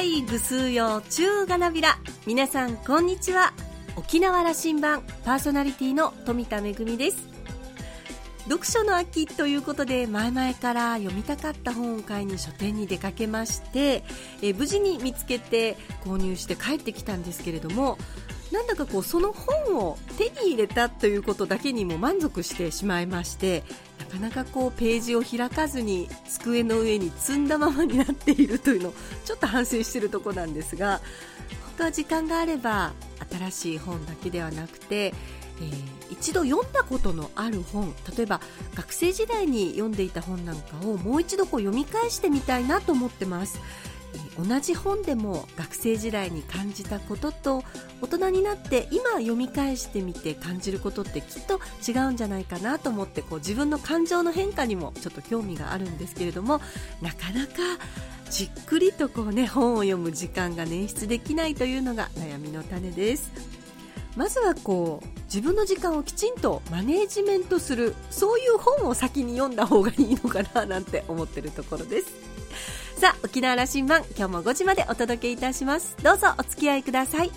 いぐすうよ中がなびら。皆さんこんにちは。沖縄羅針盤パーソナリティの富田恵です。読書の秋ということで前々から読みたかった本を買いに書店に出かけましてえ無事に見つけて購入して帰ってきたんですけれどもなんだかこうその本を手に入れたということだけにも満足してしまいましてかなかこうページを開かずに机の上に積んだままになっているというのをちょっと反省しているところなんですが本当は時間があれば新しい本だけではなくてえー、一度読んだことのある本例えば学生時代に読んでいた本なんかをもう一度こう読み返してみたいなと思ってます、同じ本でも学生時代に感じたことと大人になって今読み返してみて感じることってきっと違うんじゃないかなと思ってこう自分の感情の変化にもちょっと興味があるんですけれどもなかなかじっくりとこう、ね、本を読む時間が捻出できないというのが悩みの種です。まずはこう自分の時間をきちんとマネージメントするそういう本を先に読んだ方がいいのかななんて思ってるところですさあ沖縄羅針盤今日も5時までお届けいたしますどうぞお付き合いください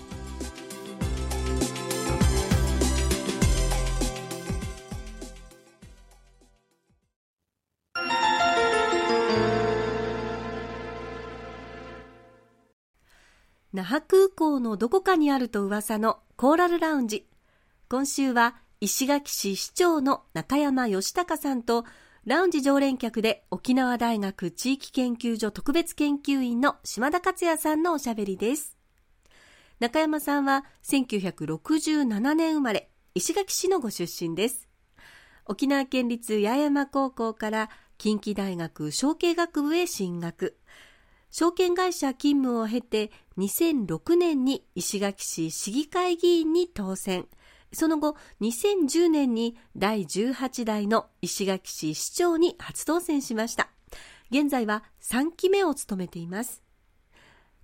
那覇空港のどこかにあると噂のコーラルラウンジ。今週は石垣市市長の中山義隆さんとラウンジ常連客で沖縄大学地域研究所特別研究員の島田克也さんのおしゃべりです。中山さんは1967年生まれ、石垣市のご出身です。沖縄県立八重山高校から近畿大学商経学部へ進学。証券会社勤務を経て2006年に石垣市市議会議員に当選。その後、2010年に第18代の石垣市市長に初当選しました。現在は3期目を務めています。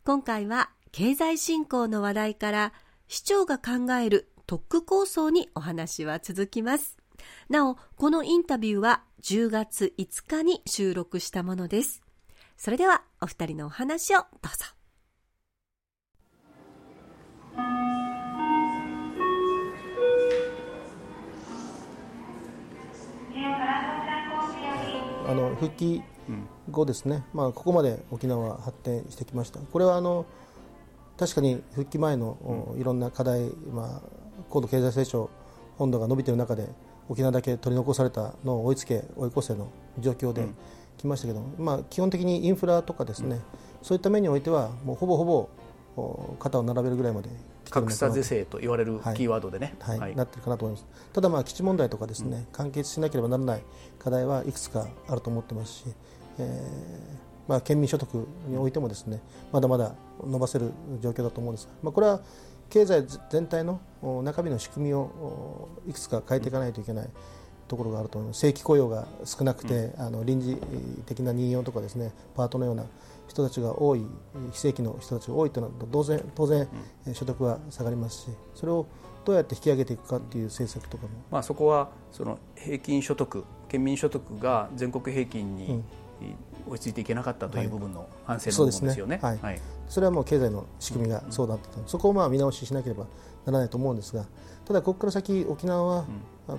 今回は経済振興の話題から市長が考える特区構想にお話は続きます。なお、このインタビューは10月5日に収録したものです。それではお二人のお話をどうぞあの復帰後ですね、まあ、ここまで沖縄は発展してきました。これはあの確かに復帰前のいろんな課題、まあ、高度経済成長本土が伸びている中で沖縄だけ取り残されたのを追いつけ追い越せの状況で、きましたけど、まあ、基本的にインフラとかですね、うん、そういった面においてはもうほぼほぼ肩を並べるぐらいまで格差是正と言われるキーワードでね、はい、はい、なってるかなと思います。ただまあ基地問題とかですね、うん、完結しなければならない課題はいくつかあると思ってますし、えーまあ、県民所得においてもですねまだまだ伸ばせる状況だと思うんです。が、まあ、これは経済全体の中身の仕組みをいくつか変えていかないといけない、うんところがあると思います正規雇用が少なくて、うん、あの臨時的な任用とかですねパートのような人たちが多い非正規の人たちが多いというのは当然当然、うん、所得は下がりますしそれをどうやって引き上げていくかという政策とかも、まあ、そこはその平均所得県民所得が全国平均に、追いついていけなかったという部分の反省の部分ですよね。はい、はい、それはもう経済の仕組みがそうだった。と、うん、そこをまあ見直ししなければならないと思うんですがただここから先沖縄は、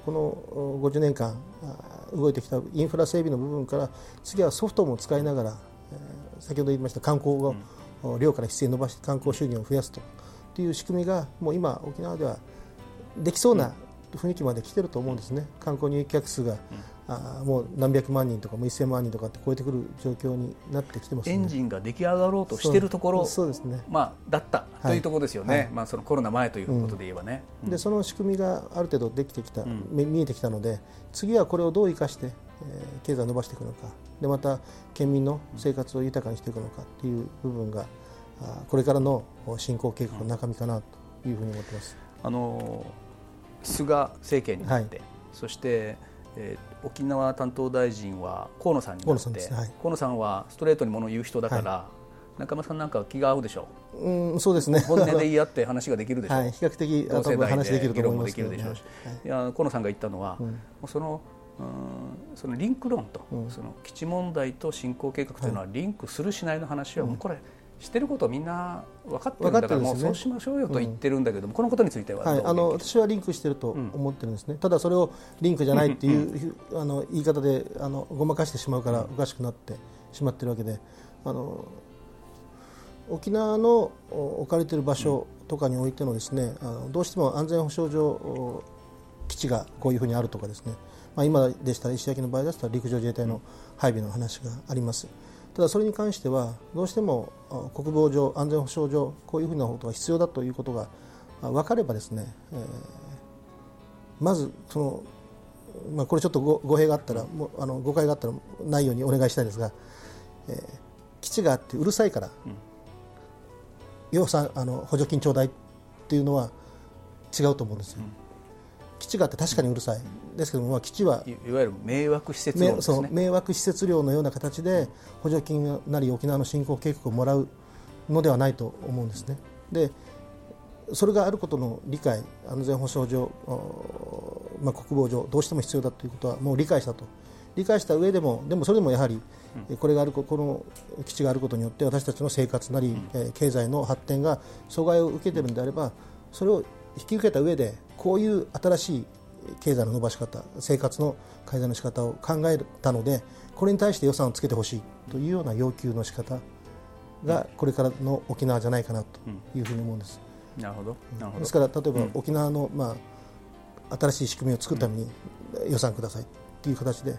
この50年間動いてきたインフラ整備の部分から次はソフトも使いながら先ほど言いました観光を量から質に伸ばして観光収入を増やすと。いう仕組みがもう今沖縄ではできそうな雰囲気まで来てると思うんですね。観光入客数があもう何百万人とかもう1000万人とかって超えてくる状況になってきてます、ね、エンジンが出来上がろうとしているところそうですね、まあ、だったというところですよね、はい、まあ、そのコロナ前ということで言えばね、うん、でその仕組みがある程度できてきた、うん、見えてきたので次はこれをどう生かして、えー、経済を伸ばしていくのか。でまた県民の生活を豊かにしていくのかという部分があこれからの振興計画の中身かなというふうに思ってます。あの菅政権になって、はい、そしてえー、沖縄担当大臣は河野さんになって河野さん,、はい、河野さんはストレートにものを言う人だから、はい、中村さんなんか気が合うでしょう、うん、そうですね。本音で言い合って話ができるでしょう、はい、比較的同世代で議論もできるでしょうし、い。や河野さんが言ったのは、うん、そのうんそのリンク論と、うん、その基地問題と振興計画というのはリンクするしないの話はもうこれしてることをみんな分かってるんだから、もうそうしましょうよと言ってるんだけども、このことについては、はい、あの私はリンクしてると思ってるんですね、ただそれをリンクじゃないっていう、あの言い方であのごまかしてしまうからおかしくなってしまってるわけであの沖縄の置かれている場所とかにおいてのですねあのどうしても安全保障上基地がこういうふうにあるとかですね、まあ、今でしたら石垣の場合ですと陸上自衛隊の配備の話があります。ただそれに関してはどうしても国防上安全保障上こういうふうなことが必要だということが分かればですね、えー、まずその、まあ、これちょっと語弊があったらもあの誤解があったらないようにお願いしたいんですが、えー、基地があってうるさいから、うん、予算あの補助金ちょうだいっていうのは違うと思うんですよ。うん基地があって確かにうるさい、ですけども、まあ、基地はいわゆる迷惑施設料、ね、そう迷惑施設料のような形で補助金なり沖縄の振興計画をもらうのではないと思うんですね。でそれがあることの理解、安全保障上、まあ、国防上、どうしても必要だということはもう理解したと、理解した上でも、でもそれでもやはり、これがあるこの基地があることによって私たちの生活なり、うん、経済の発展が阻害を受けているのであれば、それを引き受けた上でこういう新しい経済の伸ばし方生活の改善の仕方を考えたのでこれに対して予算をつけてほしいというような要求の仕方がこれからの沖縄じゃないかなというふうに思うんです。うん、なるほど。ですから例えば沖縄の、まあ、新しい仕組みを作るために予算くださいという形で、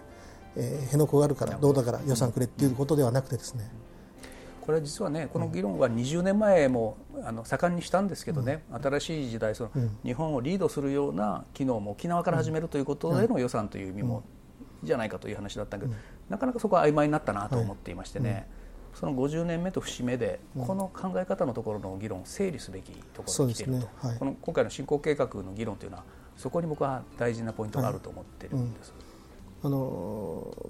えー、辺野古があるからど。うだから予算くれということではなくてですね、これは実はねこの議論は20年前もあの盛んにしたんですけどね、新しい時代その、日本をリードするような機能も沖縄から始めるということでの予算という意味もじゃないかという話だったけど、なかなかそこは曖昧になったなと思っていましてね、その50年目と節目で、この考え方のところの議論を整理すべきところに来ていると、ねはい、この今回の振興計画の議論というのはそこに僕は大事なポイントがあると思っているんです。はいあの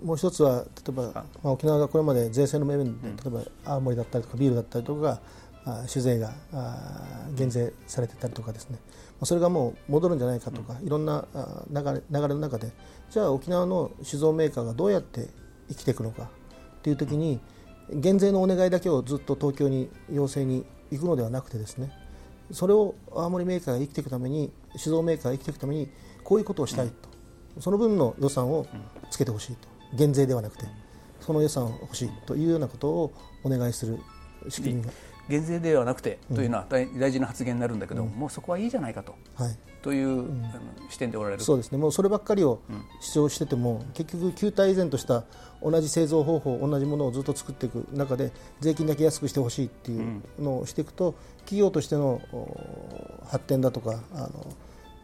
もう一つは例えば、まあ、沖縄がこれまで税制の面で、例えば青森だったりとかビールだったりとかが酒税が減税されてたりとかですね。それがもう戻るんじゃないかとか、いろんな流れ流れの中でじゃあ沖縄の酒造メーカーがどうやって生きていくのかという時に減税のお願いだけをずっと東京に要請に行くのではなくてですねそれを青森メーカーが生きていくために酒造メーカーが生きていくためにこういうことをしたいとその分の予算をつけてほしいと。減税ではなくてその予算を欲しいというようなことをお願いする仕組みが。減税ではなくてというのは大事な発言になるんだけど、うん、もうそこはいいじゃないかと、はい、という、うん、視点でおられる。そうですね。もうそればっかりを主張してても、結局旧体依然とした同じ製造方法同じものをずっと作っていく中で税金だけ安くしてほしいっていうのをしていくと、企業としての発展だとかあの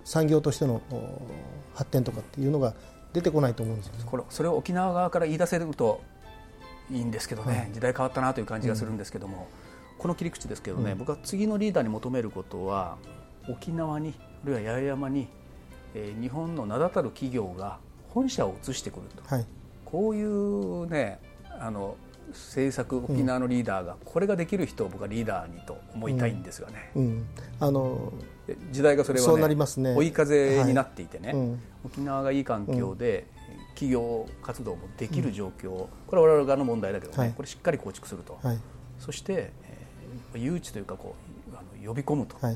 産業としての発展とかっていうのが出てこないと思うんですよ、ね、これそれを沖縄側から言い出せるといいんですけどね、はい、時代変わったなという感じがするんですけども、うん、この切り口ですけどね、うん、僕は次のリーダーに求めることは沖縄にあるいは八重山に、えー、日本の名だたる企業が本社を移してくると、はい、こういうねあの政策沖縄のリーダーが、これができる人を僕はリーダーにと思いたいんですがね、うん。うん、あの時代がそれは、ね、なりますね。追い風になっていてね、はい。うん、沖縄がいい環境で企業活動もできる状況、これは我々側の問題だけどね、はい、これしっかり構築すると、はい、そして、えー、誘致というかこうあの呼び込むと、あ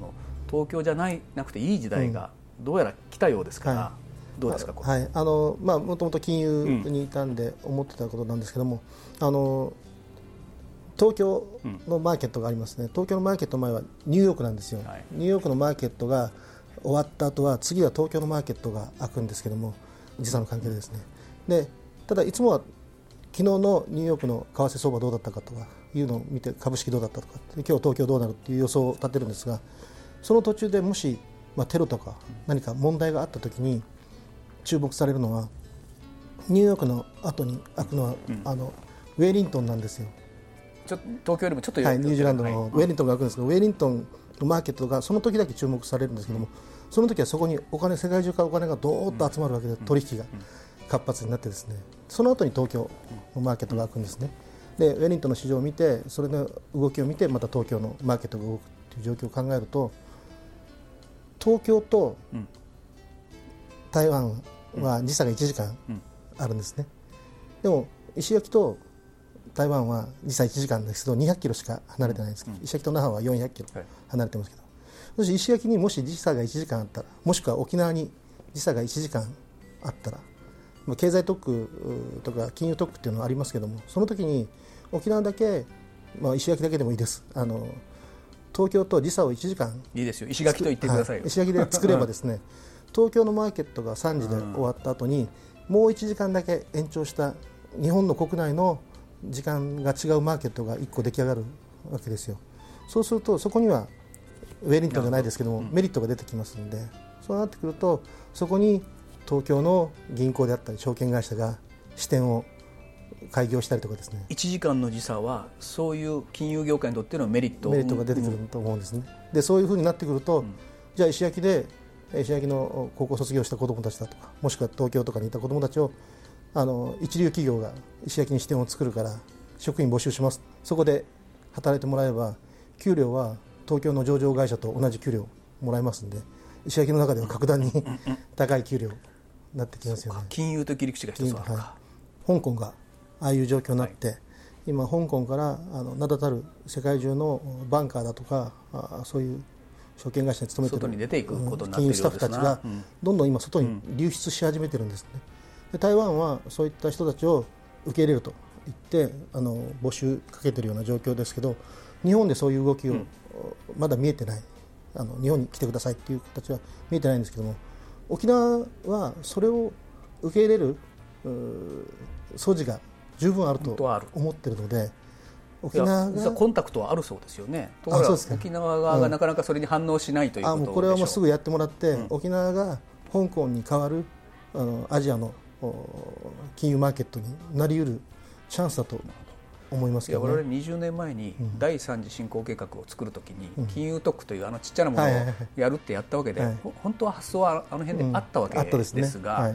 の東京じゃないなくていい時代がどうやら来たようですから。どうですかはい。あのまあもともと金融にいたんで思ってたことなんですけども、あの東京のマーケットがありますね、東京のマーケット前はニューヨークなんですよ、はい、ニューヨークのマーケットが終わった後は次は東京のマーケットが開くんですけども時差の関係でですね。でただいつもは昨日のニューヨークの為替相場どうだったかとかいうのを見て株式どうだったとか今日東京どうなるっていう予想を立てるんですがその途中でもし、まあ、テロとか何か問題があった時に注目されるのはニューヨークの後に開くのは、うん、あのウェリントンなんですよ。ちょ東京よりもちょっとはい、ニュージーランドのウェリントンが開くんですけど、はい、ウェリントンのマーケットがその時だけ注目されるんですけども、その時はそこにお金世界中からお金がどーっと集まるわけで、取引が活発になってですね。その後に東京のマーケットが開くんですね。でウェリントンの市場を見てそれの動きを見てまた東京のマーケットが動くという状況を考えると東京と台湾は時差が1時間あるんですね、でも石垣と台湾は時差1時間ですけど200キロしか離れてないんですけど、石垣と那覇は400キロ離れてますけど、もし石垣にもし時差が1時間あったらもしくは沖縄に時差が1時間あったら、まあ、経済特区とか金融特区っていうのはありますけどもその時に沖縄だけ、まあ、石垣だけでもいいです。あの東京と時差を1時間いいですよ。石垣と言ってください、はい、石垣で作ればですね東京のマーケットが3時で終わった後に、もう1時間だけ延長した日本の国内の時間が違うマーケットが1個出来上がるわけですよ。そうするとそこにはウェリントンじゃないですけども、メリットが出てきますのでそうなってくるとそこに東京の銀行であったり証券会社が支店を開業したりとかですね。1時間の時差はそういう金融業界にとってのメリット。メリットが出てくると思うんですね、でそういうふうになってくると、うん、じゃあ石焼で石焼の高校卒業した子どもたちだとかもしくは東京とかにいた子どもたちをあの一流企業が石焼に支店を作るから職員募集します。そこで働いてもらえば給料は東京の上場会社と同じ給料もらえますんで石焼の中では格段に高い給料になってきますよね。金融的切り口が一つあるか、はい、香港がああいう状況になって、はい、今香港からあの名だたる世界中のバンカーだとかあそういう証券会社に勤めてる金融スタッフたちがどんどん今外に流出し始めてるんですね、で台湾はそういった人たちを受け入れると言ってあの募集かけているような状況ですけど日本でそういう動きをまだ見えてない、あの日本に来てくださいという形は見えてないんですけども沖縄はそれを受け入れる素地が十分あると思っているので。沖縄がコンタクトはあるそうですよね。ところが沖縄側がなかなかそれに反応しないということでしょう、うん、あもうこれはもうすぐやってもらって、うん、沖縄が香港に代わるあのアジアの金融マーケットになりうるチャンスだと思いますけど、ね、我々20年前に第三次振興計画を作るときに、金融特区というあのちっちゃなものをやるってやったわけで、本当は発想はあの辺であったわけですが、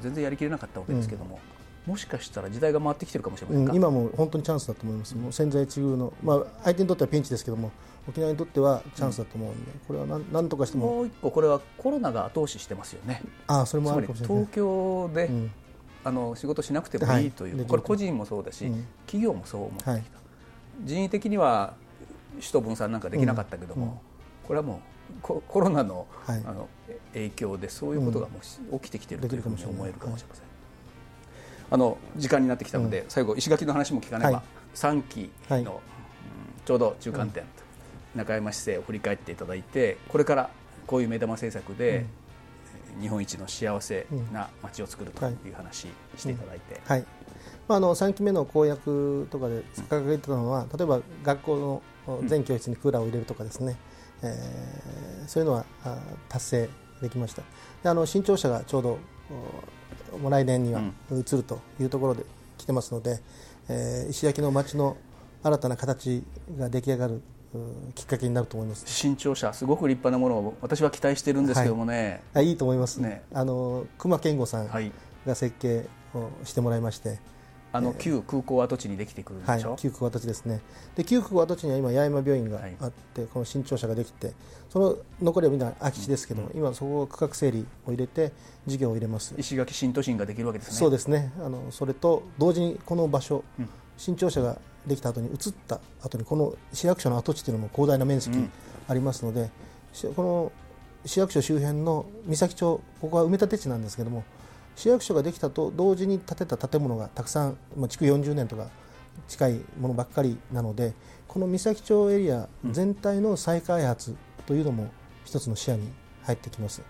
全然やりきれなかったわけですけども。もしかしたら時代が回ってきてるかもしれません、うん、今も本当にチャンスだと思います、もう千載一遇の、まあ、相手にとってはピンチですけども、沖縄にとってはチャンスだと思うんで、これはなんとかしても。もう一個、これはコロナが後押ししてますよね、あそれもあるかもしれない。東京で、うん、あの仕事しなくてもい。いという、はい、これ、個人もそうだし、うん、企業もそう思ってきた、はい、人為的には首都分散なんかできなかったけども、これはもうココロナのはい、あの影響でそういうことがもう起きてきているというふうに思えるかもしれません。あの時間になってきたので、最後石垣の話も聞かねば、はい、3期の、ちょうど中間点、中山市政を振り返っていただいてこれからこういう目玉政策で、日本一の幸せな街を作るとい。う話していただいて。はい。まあ、あの3期目の公約とかで掲げてたのは、例えば学校の全教室にクーラーを入れるとかですね、うん、えー、そういうのは達成できました。であの新庁舎がちょうどもう来年には移るというところで来てますので、えー、石焼の町の新たな形が出来上がるきっかけになると思います。新庁舎すごく立派なものを私は期待しているんですけどもね、はい、いいと思いますね。あの熊健吾さんが設計をしてもらいまして、あの旧空港跡地にできてくるでしょ、はい、旧空港跡地ですね。で旧空港跡地には今八重山病院があって、はい、この新庁舎ができてその残りはみんな空き地ですけど、うん、今そこを区画整理を入れて事業を入れます。石垣新都心ができるわけですね。そうですね。あのそれと同時にこの場所、うん、新庁舎ができた後に移った後にこの市役所の跡地というのも広大な面積ありますので、うん、この市役所周辺の三崎町ここは埋め立て地なんですけども市役所ができたと同時に建てた建物がたくさん、まあ、築40年とか近いものばっかりなのでこの三崎町エリア全体の再開発というのも一つの視野に入ってきます。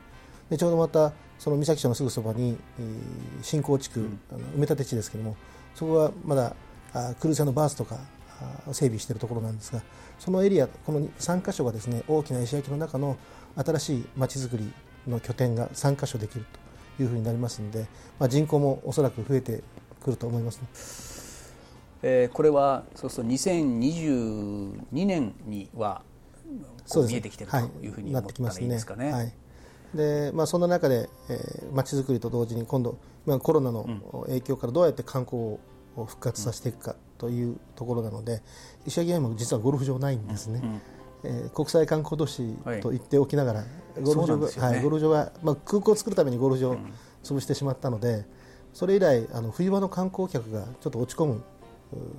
でちょうどまたその三崎町のすぐそばに、えー、新興地区、うん、あの埋め立て地ですけどもそこはまだあクルーザーのバースとか整備しているところなんですがそのエリアこの3か所がですね大きな石焼の中の新しいまちづくりの拠点が3か所できるというふうになりますので、まあ、人口もおそらく増えてくると思います、ね、えー、これはそうすると2022年には見えてきてるというふうに思ったらいいですかね。はい。でまあ、そんな中でえー、づくりと同時に今度、まあ、コロナの影響からどうやって観光を復活させていくかというところなので、石垣山実はゴルフ場ないんですね。うんうん。えー、国際観光都市と言っておきながら、はい、ゴルフ場が、ね、はい、ゴルフ場が、まあ、空港を作るためにゴルフ場を潰してしまったので、それ以来あの冬場の観光客がちょっと落ち込む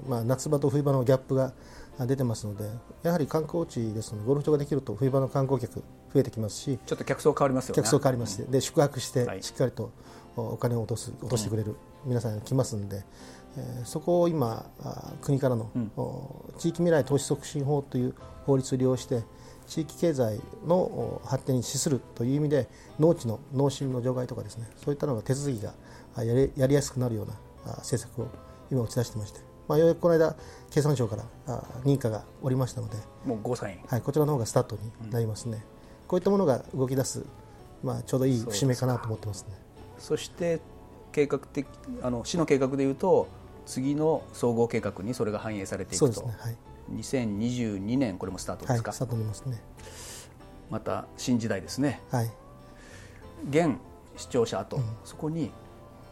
まあ、夏場と冬場のギャップが出てますのでやはり観光地ですのでゴルフ場ができると冬場の観光客増えてきますしちょっと客層変わりますよね。客層変わりまして、うん、で宿泊してしっかりとお金を落とす落としてくれる皆さんが来ますんで、えー、そこを今国からの、うん、地域未来投資促進法という法律を利用して地域経済の発展に資するという意味で農地の農心の除外とかですねそういったのが手続きがやりやりやすくなるような政策を今打ち出してまして、まあ、ようやくこの間経産省から認可がおりましたのでもう5歳、はい、こちらの方がスタートになりますね、うん、こういったものが動き出す、まあ、ちょうどいい節目かなと思ってますね。そして計画的あの市の計画でいうと次の総合計画にそれが反映されていくと。そうですね、はい。2022年これもスタートですか、はい、スタートますね。また新時代ですね、はい、現視聴者と、うん、そこに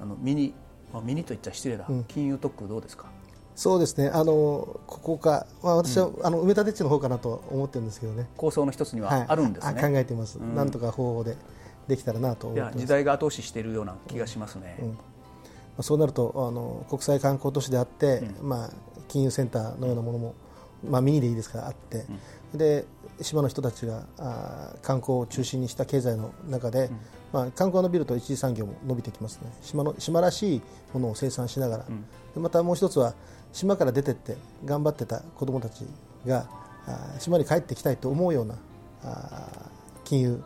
あのミニ、まあ、ミニと言っちゃ失礼だ、うん、金融特区どうですか？そうですね。あのここか、まあ、私は、うん、あの埋め立て地の方かなと思ってるんですけどね。構想の一つにはあるんですね、はい、考えています、なんとか方法でできたらなと時代が後押ししているような気がしますね、そうなるとあの国際観光都市であって、まあ、金融センターのようなものもまあ、ミニでいいですからあって、うん、で島の人たちがあ観光を中心にした経済の中で、うん、まあ、観光のビルと一次産業も伸びてきますね。島の島らしいものを生産しながら、うん、でまたもう一つは島から出てって頑張ってた子どもたちがあ島に帰ってきたいと思うようなあ金融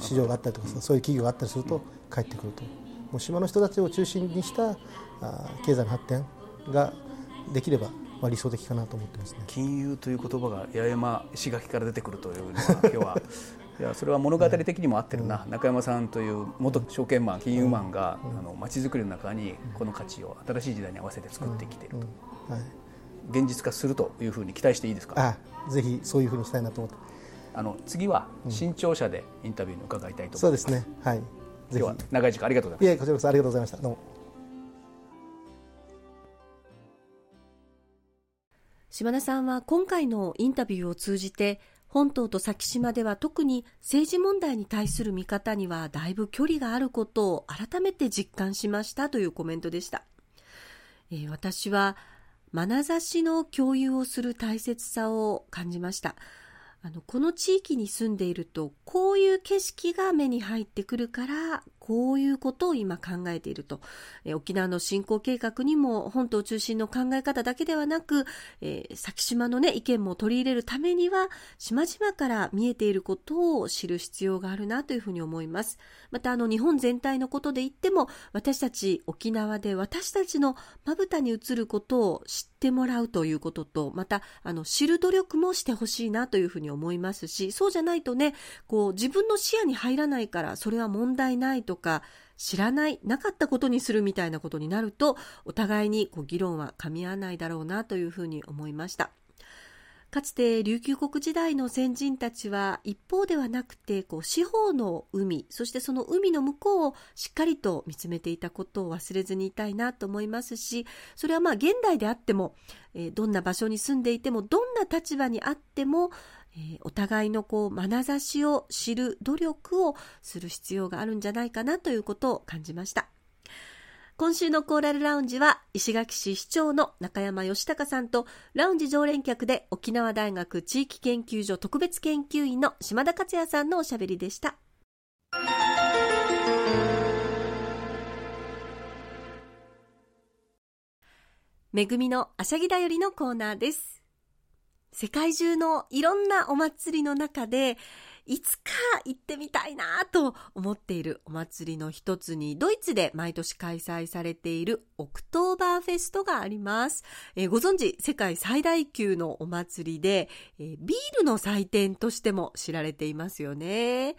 市場があったりとかそういう企業があったりすると帰ってくるともう島の人たちを中心にしたあ経済の発展ができればまあ、理想的かなと思ってますね。金融という言葉が八重山石垣から出てくるというのは 今日は。いやそれは物語的にも合ってるな、うん、中山さんという元証券マン金融マンがうん、づくりの中にこの価値を新しい時代に合わせて作ってきていると、うん、はい、現実化するというふうに期待していいですか？あぜひそういうふうにしたいなと思って。あの次は新潮社でインタビューに伺いたいと思います、そうですね。はい今日は長い時間ありがとうございますいえこちらこそありがとうございました。どうも。島田さんは今回のインタビューを通じて本島と先島では特に政治問題に対する見方にはだいぶ距離があることを改めて実感しましたというコメントでした、えー、私は眼差しの共有をする大切さを感じましたあのこの地域に住んでいるとこういう景色が目に入ってくるからこういうことを今考えていると、え沖縄の振興計画にも本島中心の考え方だけではなく、えー、先島の、ね、意見も取り入れるためには島々から見えていることを知る必要があるなというふうに思います。またあの日本全体のことで言っても私たち沖縄で私たちのまぶたに映ることを知ってもらうということとまたあの知る努力もしてほしいなというふうに思いますしそうじゃないとねこう自分の視野に入らないからそれは問題ないととか知らないなかったことにするみたいなことになるとお互いにこう議論は噛み合わないだろうなというふうに思いました。かつて琉球国時代の先人たちは一方ではなくてこう四方の海そしてその海の向こうをしっかりと見つめていたことを忘れずにいたいなと思いますしそれはまあ現代であっても、え、どんな場所に住んでいてもどんな立場にあってもえ、お互いのこう眼差しを知る努力をする必要があるんじゃないかなということを感じました。今週のコーラルラウンジは石垣市市長の中山義隆さんとラウンジ常連客で沖縄大学地域研究所特別研究員の島田克也さんのおしゃべりでした。めぐみのあしゃぎだよりのコーナーです。世界中のいろんなお祭りの中で、いつか行ってみたいなと思っているお祭りの一つに、ドイツで毎年開催されているオクトーバーフェストがあります。えー、ご存知、世界最大級のお祭りで、えー、ビールの祭典としても知られていますよね。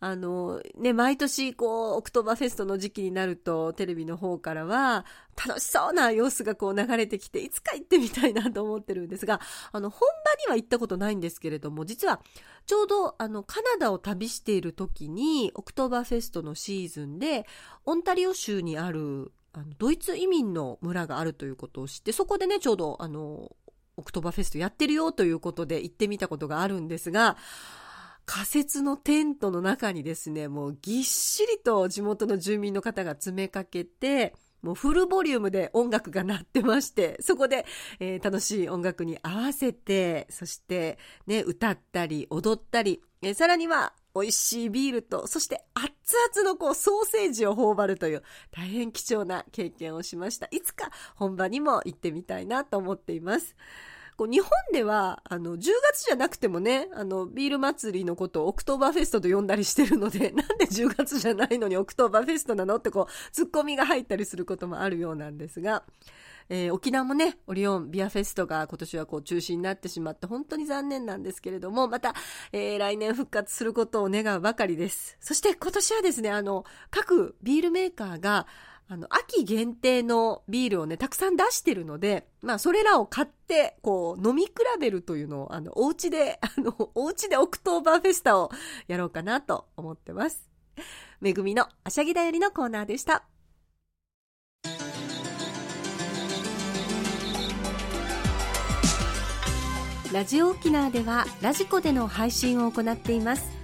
あの、ね、毎年、こう、オクトーバーフェストの時期になると、テレビの方からは、楽しそうな様子がこう流れてきて、いつか行ってみたいなと思ってるんですが、あの、本場には行ったことないんですけれども、実は、ちょうど、あの、カナダを旅している時に、オクトーバーフェストのシーズンで、オンタリオ州にある、あのドイツ移民の村があるということを知って、そこでね、ちょうど、あの、オクトーバーフェストやってるよということで行ってみたことがあるんですが、仮設のテントの中にですね、もうぎっしりと地元の住民の方が詰めかけて、もうフルボリュームで音楽が鳴ってまして、そこで、えー、楽しい音楽に合わせて、そしてね、歌ったり踊ったり、えー、さらには美味しいビールと、そして熱々のこうソーセージを頬張るという大変貴重な経験をしました。いつか本場にも行ってみたいなと思っています。こう日本では、あの、10月じゃなくてもね、あの、ビール祭りのことをオクトーバーフェストと呼んだりしてるので、なんで10月じゃないのにオクトーバーフェストなの？ってこう、ツッコミが入ったりすることもあるようなんですが、えー、沖縄もね、オリオンビアフェストが今年はこう中止になってしまって本当に残念なんですけれども、また、えー、来年復活することを願うばかりです。そして今年はですね、あの、各ビールメーカーが、あの、秋限定のビールをね、たくさん出してるので、まあ、それらを買って、こう、飲み比べるというのを、あの、お家で、あの、お家でオクトーバーフェスタをやろうかなと思ってます。めぐみのあしゃぎだよりのコーナーでした。ラジオ沖縄ではラジコでの配信を行っています